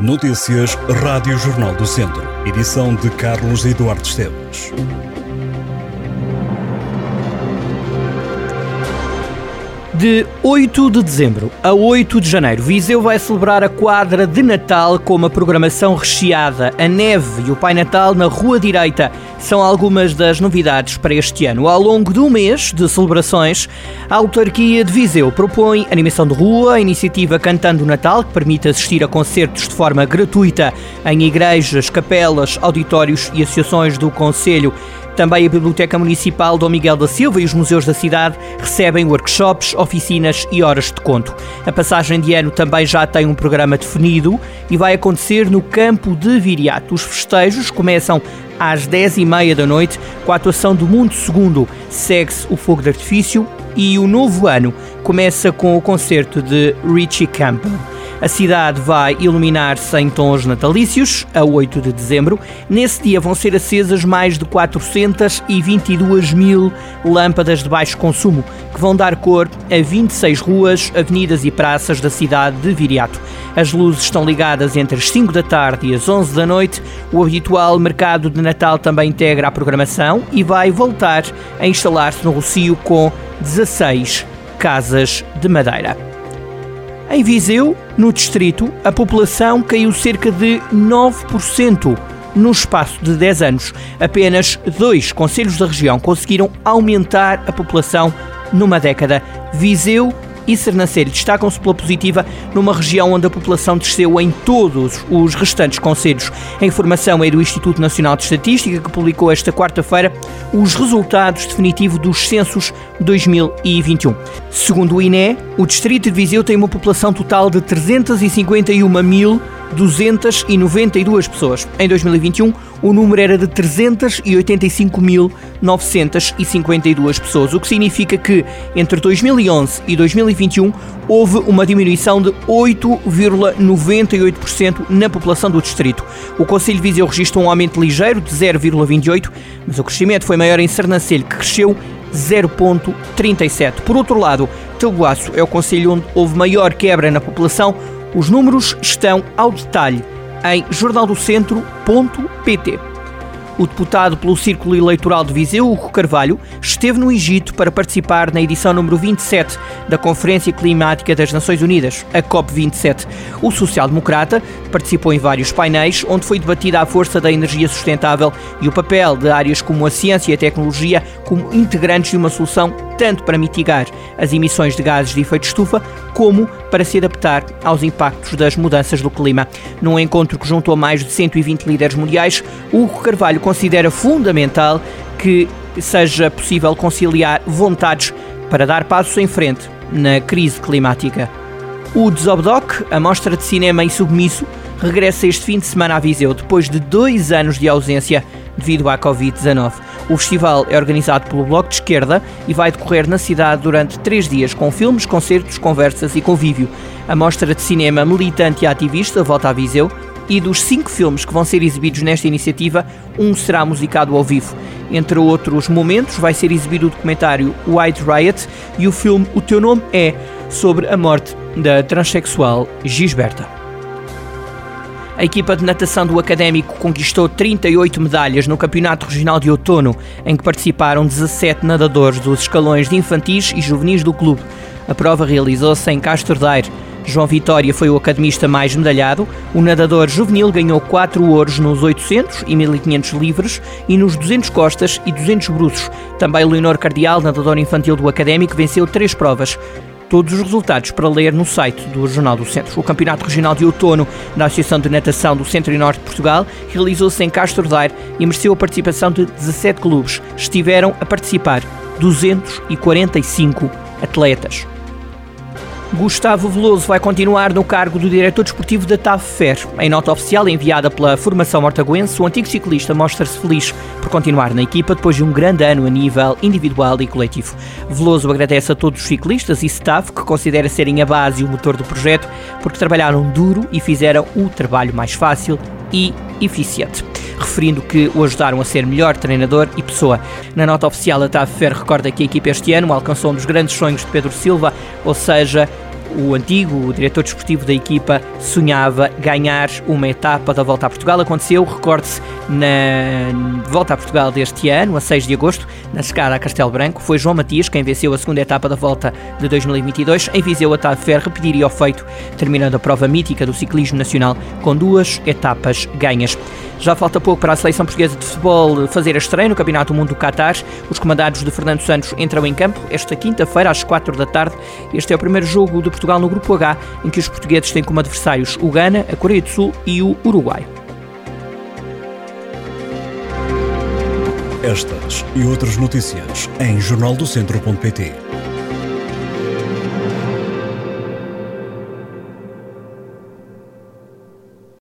Notícias Rádio Jornal do Centro. Edição de Carlos Eduardo Esteves. De 8 de dezembro a 8 de janeiro, Viseu vai celebrar a quadra de Natal com uma programação recheada. A neve e o Pai Natal na Rua Direita são algumas das novidades para este ano. Ao longo do mês de celebrações, a autarquia de Viseu propõe animação de rua, a iniciativa Cantando o Natal, que permite assistir a concertos de forma gratuita em igrejas, capelas, auditórios e associações do Conselho. Também a Biblioteca Municipal Dom Miguel da Silva e os museus da cidade recebem workshops, oficinas e horas de conto. A passagem de ano também já tem um programa definido e vai acontecer no campo de Viriato. Os festejos começam às 10h30 da noite com a atuação do Mundo Segundo. Segue-se o fogo de artifício e o novo ano começa com o concerto de Richie Campbell. A cidade vai iluminar-se em tons natalícios, a 8 de dezembro. Nesse dia vão ser acesas mais de 422 mil lâmpadas de baixo consumo, que vão dar cor a 26 ruas, avenidas e praças da cidade de Viriato. As luzes estão ligadas entre as 5 da tarde e as 11 da noite. O habitual mercado de Natal também integra a programação e vai voltar a instalar-se no Rocio com 16 casas de madeira. Em Viseu, no distrito, a população caiu cerca de 9% no espaço de 10 anos. Apenas dois conselhos da região conseguiram aumentar a população numa década: Viseu e Sernancelho destacam-se pela positiva numa região onde a população desceu em todos os restantes conselhos. A informação é do Instituto Nacional de Estatística, que publicou esta quarta-feira os resultados definitivos dos censos 2021. Segundo o INE, o distrito de Viseu tem uma população total de 351 mil 292 pessoas. Em 2021, o número era de 385.952 pessoas, o que significa que entre 2011 e 2021 houve uma diminuição de 8,98% na população do distrito. O Conselho de Viseu registrou um aumento ligeiro de 0,28%, mas o crescimento foi maior em Sernancelho, que cresceu 0,37%. Por outro lado, Tabuaço é o conselho onde houve maior quebra na população, os números estão ao detalhe em jornaldocentro.pt. O deputado pelo Círculo Eleitoral de Viseu, Hugo Carvalho, esteve no Egito para participar na edição número 27 da Conferência Climática das Nações Unidas, a COP27. O social-democrata participou em vários painéis onde foi debatida a força da energia sustentável e o papel de áreas como a ciência e a tecnologia como integrantes de uma solução tanto para mitigar as emissões de gases de efeito estufa, como para se adaptar aos impactos das mudanças do clima. Num encontro que juntou mais de 120 líderes mundiais, Hugo Carvalho considera fundamental que seja possível conciliar vontades para dar passos em frente na crise climática. O Desobdoc, a mostra de cinema em submisso, regressa este fim de semana a Viseu depois de dois anos de ausência devido à Covid-19. O festival é organizado pelo Bloco de Esquerda e vai decorrer na cidade durante três dias, com filmes, concertos, conversas e convívio. A mostra de cinema militante e ativista volta a Viseu e dos cinco filmes que vão ser exibidos nesta iniciativa, um será musicado ao vivo. Entre outros momentos, vai ser exibido o documentário White Riot e o filme O Teu Nome É, sobre a morte da transexual Gisberta. A equipa de natação do Académico conquistou 38 medalhas no Campeonato Regional de Outono, em que participaram 17 nadadores dos escalões de infantis e juvenis do clube. A prova realizou-se em Castro Daire. João Vitória foi o academista mais medalhado. O nadador juvenil ganhou 4 ouros nos 800 e 1500 livres e nos 200 costas e 200 bruços. Também Leonor Cardial, nadador infantil do Académico, venceu três provas todos os resultados para ler no site do Jornal do Centro. O Campeonato Regional de Outono da Associação de Natação do Centro e Norte de Portugal realizou-se em Castro Daire e mereceu a participação de 17 clubes. Estiveram a participar 245 atletas. Gustavo Veloso vai continuar no cargo do diretor desportivo da TAV Fer. Em nota oficial enviada pela formação mortaguense, o antigo ciclista mostra-se feliz por continuar na equipa depois de um grande ano a nível individual e coletivo. Veloso agradece a todos os ciclistas e staff que considera serem a base e o motor do projeto porque trabalharam duro e fizeram o trabalho mais fácil e eficiente referindo que o ajudaram a ser melhor treinador e pessoa. Na nota oficial, a TAV Fer recorda que a equipa este ano alcançou um dos grandes sonhos de Pedro Silva, ou seja, o antigo diretor desportivo da equipa sonhava ganhar uma etapa da Volta a Portugal. Aconteceu, recorde-se, na Volta a Portugal deste ano, a 6 de agosto, na chegada a Castelo Branco. Foi João Matias quem venceu a segunda etapa da Volta de 2022. Em Viseu, a Tafer repetiria o feito, terminando a prova mítica do ciclismo nacional com duas etapas ganhas. Já falta pouco para a seleção portuguesa de futebol fazer a estreia no Campeonato do Mundo do Qatar. Os comandados de Fernando Santos entram em campo esta quinta-feira às 4 da tarde. Este é o primeiro jogo de Portugal no Grupo H, em que os portugueses têm como adversários o Ghana, a Coreia do Sul e o Uruguai. Estas e outras notícias em jornaldocentro.pt.